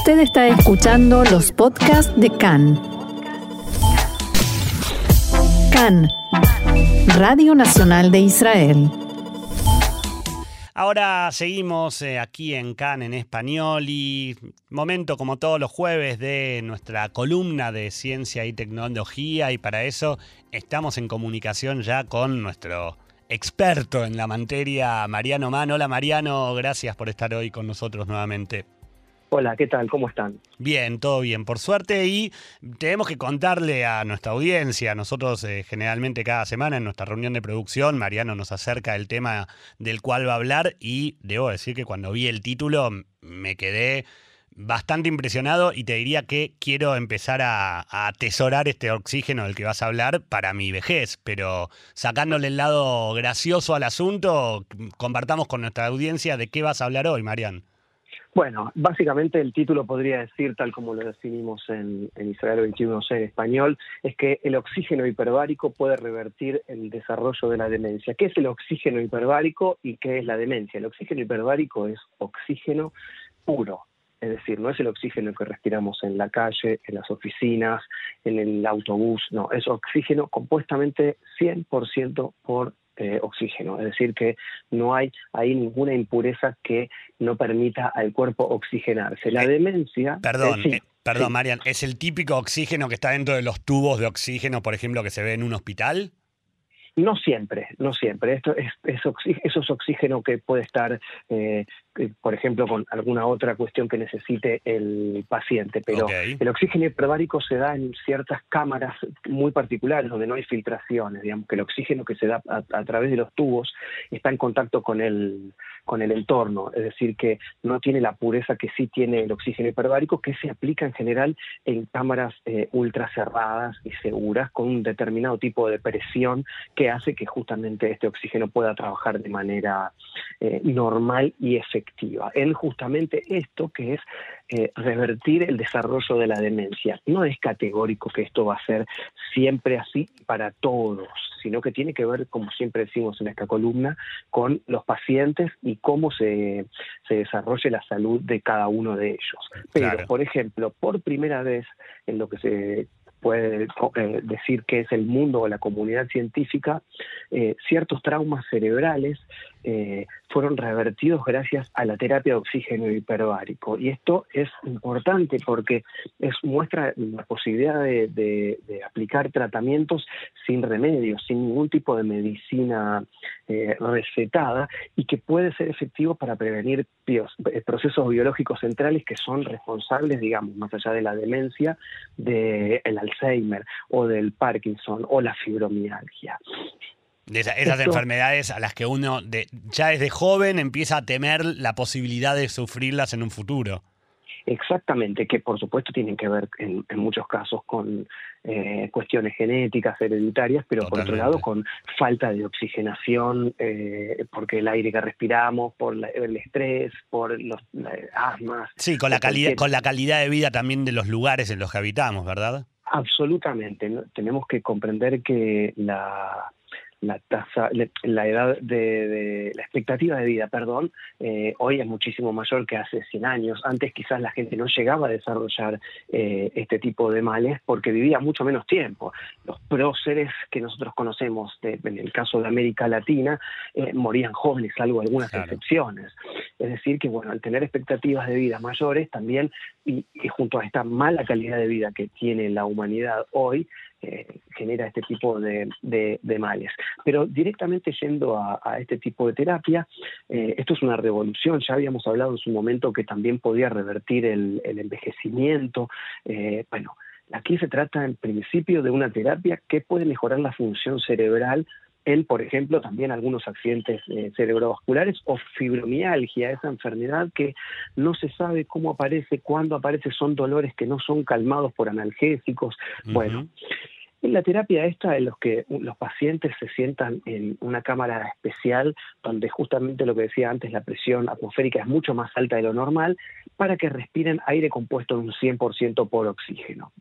Usted está escuchando los podcasts de CAN. CAN, Radio Nacional de Israel. Ahora seguimos eh, aquí en CAN en español y momento como todos los jueves de nuestra columna de ciencia y tecnología y para eso estamos en comunicación ya con nuestro experto en la materia, Mariano Mann. Hola Mariano, gracias por estar hoy con nosotros nuevamente. Hola, ¿qué tal? ¿Cómo están? Bien, todo bien, por suerte. Y tenemos que contarle a nuestra audiencia, nosotros eh, generalmente cada semana en nuestra reunión de producción, Mariano nos acerca el tema del cual va a hablar y debo decir que cuando vi el título me quedé bastante impresionado y te diría que quiero empezar a, a, atesorar este oxígeno del que vas a hablar para mi vejez, pero sacándole el lado gracioso al asunto, compartamos con nuestra audiencia de qué vas a hablar hoy, Marian. Bueno, básicamente el título podría decir, tal como lo definimos en, en Israel 21C en español, es que el oxígeno hiperbárico puede revertir el desarrollo de la demencia. ¿Qué es el oxígeno hiperbárico y qué es la demencia? El oxígeno hiperbárico es oxígeno puro, es decir, no es el oxígeno que respiramos en la calle, en las oficinas, en el autobús, no, es oxígeno compuestamente 100% por eh, oxígeno, es decir, que no hay ahí ninguna impureza que no permita al cuerpo oxigenarse. La Eh, demencia... Perdón, eh, sí, eh, perdón, sí. Marian, ¿es el típico oxígeno que está dentro de los tubos de oxígeno, por ejemplo, que se ve en un hospital? No siempre, no siempre. Esto es, eso es oxígeno que puede estar, eh, eh, por ejemplo, con alguna otra cuestión que necesite el paciente, pero el oxígeno hiperbárico se da en ciertas cámaras muy particulares donde no hay filtraciones, digamos que el oxígeno que se da a, a través de los tubos está en contacto con el, con el entorno, es decir, que no tiene la pureza que sí tiene el oxígeno hiperbárico, que se aplica en general en cámaras eh, ultra cerradas y seguras con un determinado tipo de presión que hace que justamente este oxígeno pueda trabajar de manera eh, normal y efectiva en justamente esto que es eh, revertir el desarrollo de la demencia. No es categórico que esto va a ser siempre así para todos, sino que tiene que ver, como siempre decimos en esta columna, con los pacientes y cómo se, se desarrolle la salud de cada uno de ellos. Pero, Claro. por ejemplo, por primera vez en lo que se puede eh, decir que es el mundo o la comunidad científica, eh, ciertos traumas cerebrales eh, fueron revertidos gracias a la terapia de oxígeno hiperbárico. Y esto es importante porque es, muestra la posibilidad de, de- de aplicar tratamientos sin remedio, sin ningún tipo de medicina eh, recetada y que puede ser efectivo para prevenir eh, procesos biológicos centrales que son responsables, digamos, más allá de la demencia, del Alzheimer o del Parkinson o la fibromialgia. De esa- esas enfermedades a las que uno de- ya desde joven empieza a temer la posibilidad de sufrirlas en un futuro. Exactamente, que por supuesto tienen que ver en, en muchos casos con eh, cuestiones genéticas, hereditarias, pero por otro lado con falta de oxigenación, eh, porque el aire que respiramos, por la- el estrés, por los la- asmas. Sí, con la, o calidad, con la calidad de vida también de los lugares en los que habitamos, ¿verdad? Absolutamente. ¿no? Tenemos que comprender que la, la tasa, la, edad de, de- la expectativa de vida, perdón, eh, hoy es muchísimo mayor que hace 100 años. Antes quizás la gente no llegaba a desarrollar eh, este tipo de males porque vivía mucho menos tiempo. Los próceres que nosotros conocemos, de- en el caso de América Latina, eh, morían jóvenes, salvo algunas Claro. excepciones. Es decir, que bueno, al tener expectativas de vida mayores también, y, y junto a esta mala calidad de vida que tiene la humanidad hoy, eh, genera este tipo de, males. Pero directamente yendo a, este tipo de terapia, eh, esto es una revolución, ya habíamos hablado en su momento que también podía revertir el, el envejecimiento, eh, bueno, aquí se trata en principio de una terapia que puede mejorar la función cerebral en, por ejemplo, también algunos accidentes eh, cerebrovasculares o fibromialgia, esa enfermedad que no se sabe cómo aparece, cuándo aparece, son dolores que no son calmados por analgésicos. Bueno, en la terapia esta, en los que los pacientes se sientan en una cámara especial, donde justamente lo que decía antes, la presión atmosférica es mucho más alta de lo normal, para que respiren aire compuesto en un 100% por oxígeno.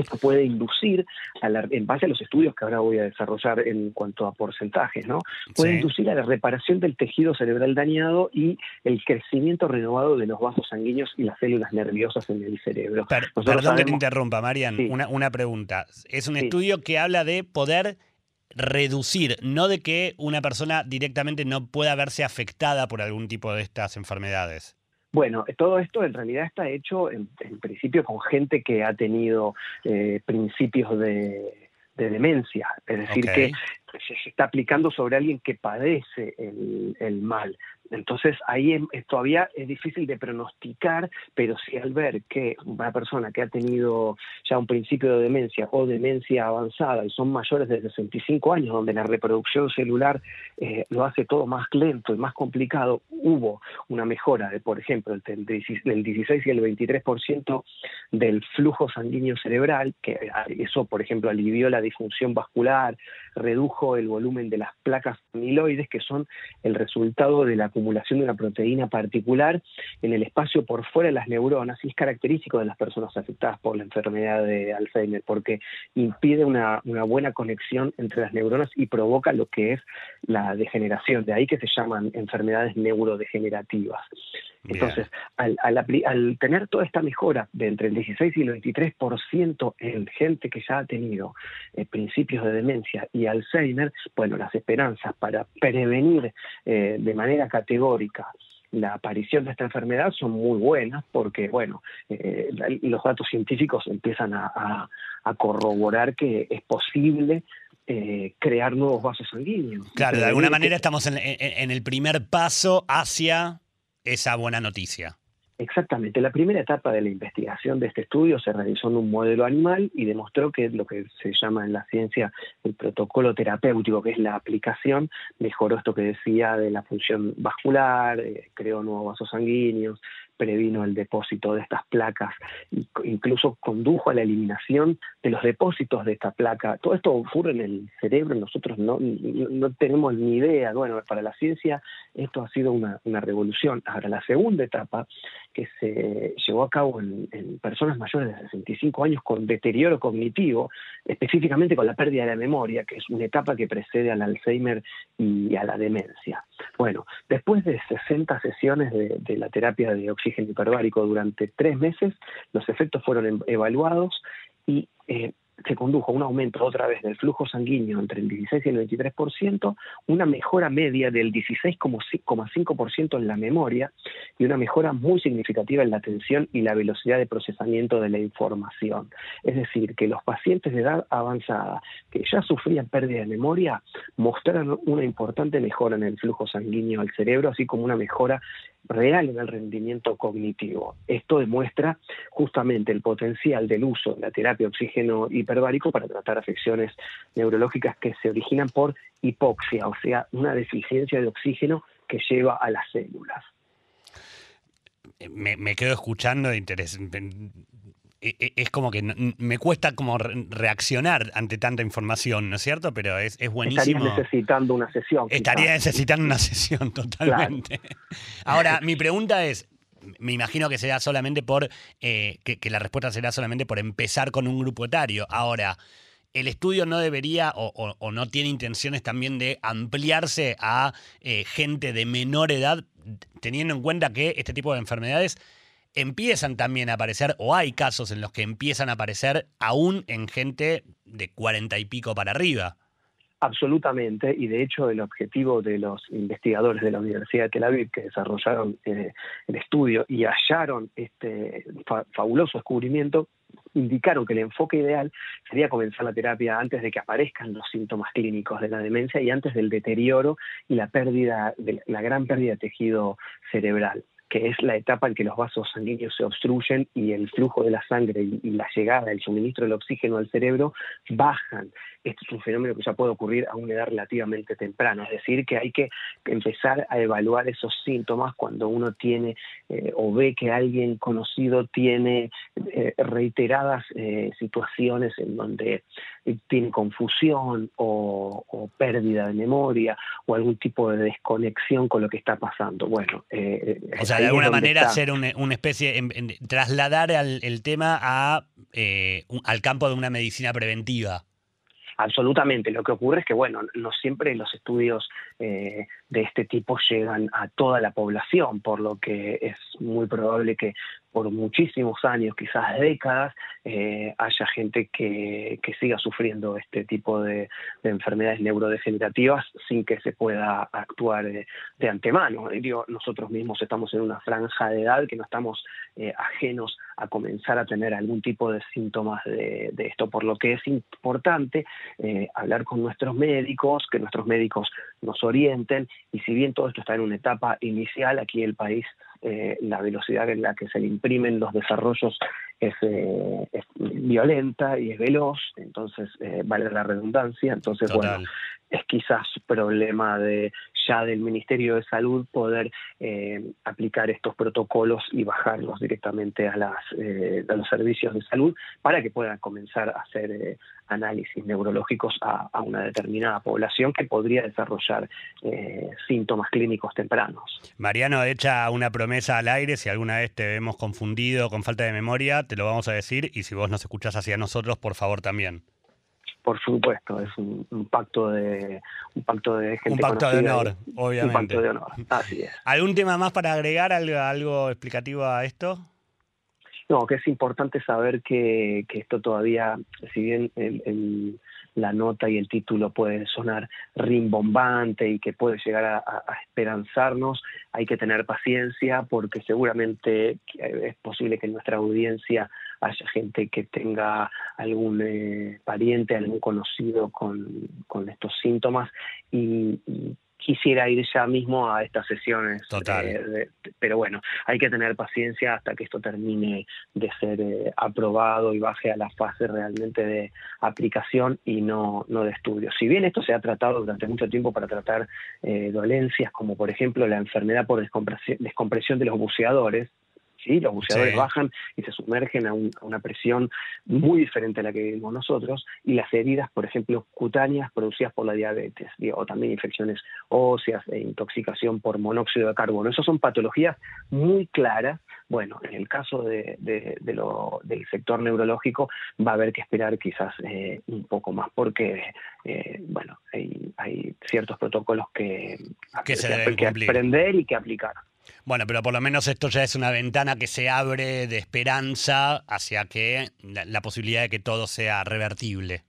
Esto puede inducir, a la, en base a los estudios que ahora voy a desarrollar en cuanto a porcentajes, ¿no? Puede inducir a la reparación del tejido cerebral dañado y el crecimiento renovado de los vasos sanguíneos y las células nerviosas en el cerebro. perdón que te interrumpa, Marian, una, una, pregunta. Es un estudio que habla de poder reducir, no de que una persona directamente no pueda verse afectada por algún tipo de estas enfermedades. Bueno, todo esto en realidad está hecho en, principio con gente que ha tenido eh, principios de, demencia, es decir, que se, está aplicando sobre alguien que padece el, el mal. Entonces ahí todavía es difícil de pronosticar, pero si al ver que una persona que ha tenido ya un principio de demencia o demencia avanzada y son mayores de 65 años, donde la reproducción celular eh, lo hace todo más lento y más complicado, hubo una mejora de, por ejemplo, del 16 y el 23% del flujo sanguíneo cerebral, que eso, por ejemplo, alivió la disfunción vascular, redujo el volumen de las placas amiloides, que son el resultado de la acumulación de una proteína particular en el espacio por fuera de las neuronas y es característico de las personas afectadas por la enfermedad de Alzheimer porque impide una, buena conexión entre las neuronas y provoca lo que es la degeneración, de ahí que se llaman enfermedades neurodegenerativas. Entonces, al, al, tener toda esta mejora de entre el 16 y el 23% en gente que ya ha tenido eh, principios de demencia y Alzheimer, bueno, las esperanzas para prevenir eh, de manera categórica la aparición de esta enfermedad son muy buenas porque, bueno, eh, los datos científicos empiezan a, corroborar que es posible crear nuevos vasos sanguíneos. Claro, de alguna manera estamos en, el primer paso hacia esa buena noticia. Exactamente. La primera etapa de la investigación de este estudio se realizó en un modelo animal y demostró que lo que se llama en la ciencia el protocolo terapéutico, que es la aplicación, mejoró esto que decía de la función vascular, eh, creó nuevos vasos sanguíneos, previno el depósito de estas placas, incluso condujo a la eliminación de los depósitos de esta placa. Todo esto ocurre en el cerebro, nosotros no, no, tenemos ni idea. Bueno, para la ciencia esto ha sido una, una revolución. Ahora, la segunda etapa que se llevó a cabo en, personas mayores de 65 años con deterioro cognitivo, específicamente con la pérdida de la memoria, que es una etapa que precede al Alzheimer y a la demencia. Bueno, después de 60 sesiones de, la terapia de oxígeno hiperbárico durante tres meses, los efectos fueron evaluados y eh, se condujo a un aumento otra vez del flujo sanguíneo entre el 16 y el 23%, una mejora media del 16,5% en la memoria y una mejora muy significativa en la atención y la velocidad de procesamiento de la información. Es decir, que los pacientes de edad avanzada que ya sufrían pérdida de memoria mostraron una importante mejora en el flujo sanguíneo al cerebro, así como una mejora real en el rendimiento cognitivo. Esto demuestra justamente el potencial del uso de la terapia oxígeno hiperbárico para tratar afecciones neurológicas que se originan por hipoxia, o sea, una deficiencia de oxígeno que lleva a las células. Me, quedo escuchando, interés, e, e, es como que me cuesta como reaccionar ante tanta información, ¿no es cierto? Pero es, es buenísimo. Estaría necesitando una sesión. Estaría necesitando una sesión, totalmente. Ahora, mi pregunta es, me imagino que será solamente por, eh, que, la respuesta será solamente por empezar con un grupo etario. Ahora, ¿el estudio no debería o, no tiene intenciones también de ampliarse a eh, gente de menor edad, teniendo en cuenta que este tipo de enfermedades empiezan también a aparecer, o hay casos en los que empiezan a aparecer aún en gente de cuarenta y pico para arriba. Absolutamente, y de hecho el objetivo de los investigadores de la Universidad de Tel Aviv que desarrollaron eh, el estudio y hallaron este fabuloso descubrimiento, indicaron que el enfoque ideal sería comenzar la terapia antes de que aparezcan los síntomas clínicos de la demencia y antes del deterioro y la pérdida, de la gran pérdida de tejido cerebral que es la etapa en que los vasos sanguíneos se obstruyen y el flujo de la sangre y, la llegada, el suministro del oxígeno al cerebro bajan. Esto es un fenómeno que ya puede ocurrir a una edad relativamente temprana, es decir, que hay que empezar a evaluar esos síntomas cuando uno tiene eh, o ve que alguien conocido tiene eh, reiteradas eh, situaciones en donde tiene confusión o, pérdida de memoria o algún tipo de desconexión con lo que está pasando. Bueno, o sea, de alguna manera hacer una, especie, trasladar el tema a eh, al campo de una medicina preventiva. Absolutamente. Lo que ocurre es que, bueno, no siempre los estudios eh, de este tipo llegan a toda la población, por lo que es muy probable que por muchísimos años, quizás décadas, eh, haya gente que, siga sufriendo este tipo de, enfermedades neurodegenerativas sin que se pueda actuar de, antemano. Nosotros mismos estamos en una franja de edad que no estamos eh, ajenos a comenzar a tener algún tipo de síntomas de, esto, por lo que es importante eh, hablar con nuestros médicos, que nuestros médicos nos orienten, y si bien todo esto está en una etapa inicial, aquí el país eh, la velocidad en la que se le imprimen los desarrollos es, eh, violenta y es veloz, entonces eh, vale la redundancia, entonces bueno, es quizás problema de ya del Ministerio de Salud poder aplicar estos protocolos y bajarlos directamente a, las, a los servicios de salud para que puedan comenzar a hacer análisis neurológicos a, una determinada población que podría desarrollar síntomas clínicos tempranos. Mariano echa una promesa mesa al aire, si alguna vez te vemos confundido con falta de memoria, te lo vamos a decir y si vos nos escuchás hacia nosotros, por favor también. Por supuesto, es un, pacto de un pacto de gente Un pacto de honor, obviamente. Un pacto de honor, así es. ¿Algún tema más para agregar, algo, explicativo a esto? No, que es importante saber que, esto todavía, si bien el la nota y el título puede sonar rimbombante y que puede llegar a, esperanzarnos, hay que tener paciencia porque seguramente es posible que nuestra audiencia haya gente que tenga algún eh, pariente, algún conocido con, estos síntomas y quisiera ir ya mismo a estas sesiones. Total. pero bueno, hay que tener paciencia hasta que esto termine de ser eh, aprobado y baje a la fase realmente de aplicación y no, no de estudio. Si bien esto se ha tratado durante mucho tiempo para tratar eh, dolencias como por ejemplo la enfermedad por descompresión de los buceadores, ¿sí? Los buceadores bajan y se sumergen a, una presión muy diferente a la que vivimos nosotros y las heridas, por ejemplo, cutáneas producidas por la diabetes o también infecciones óseas e intoxicación por monóxido de carbono. Esas son patologías muy claras. Bueno, en el caso de, lo, del sector neurológico va a haber que esperar quizás eh, un poco más porque, eh, bueno, hay, ciertos protocolos que, que, se que aprender y que aplicar. Bueno, pero por lo menos esto ya es una ventana que se abre de esperanza hacia que la, posibilidad de que todo sea revertible.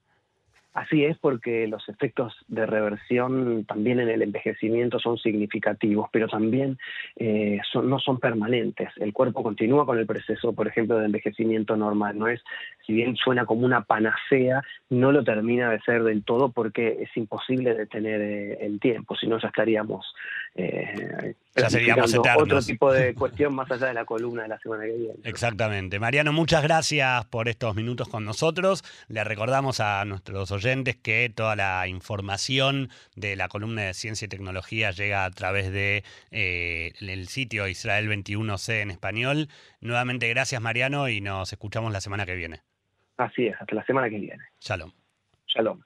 Así es, porque los efectos de reversión también en el envejecimiento son significativos, pero también eh, no son permanentes. El cuerpo continúa con el proceso, por ejemplo, de envejecimiento normal. No es, si bien suena como una panacea, no lo termina de ser del todo porque es imposible detener eh, el tiempo, si no ya estaríamos eh, ya seríamos eternos. Otro tipo de cuestión más allá de la columna de la semana que viene. Exactamente. Mariano, muchas gracias por estos minutos con nosotros. Le recordamos a nuestros oyentes que toda la información de la columna de ciencia y tecnología llega a través de eh, el sitio Israel 21C en español. Nuevamente gracias Mariano y nos escuchamos la semana que viene. Así es, hasta la semana que viene. Shalom. Shalom.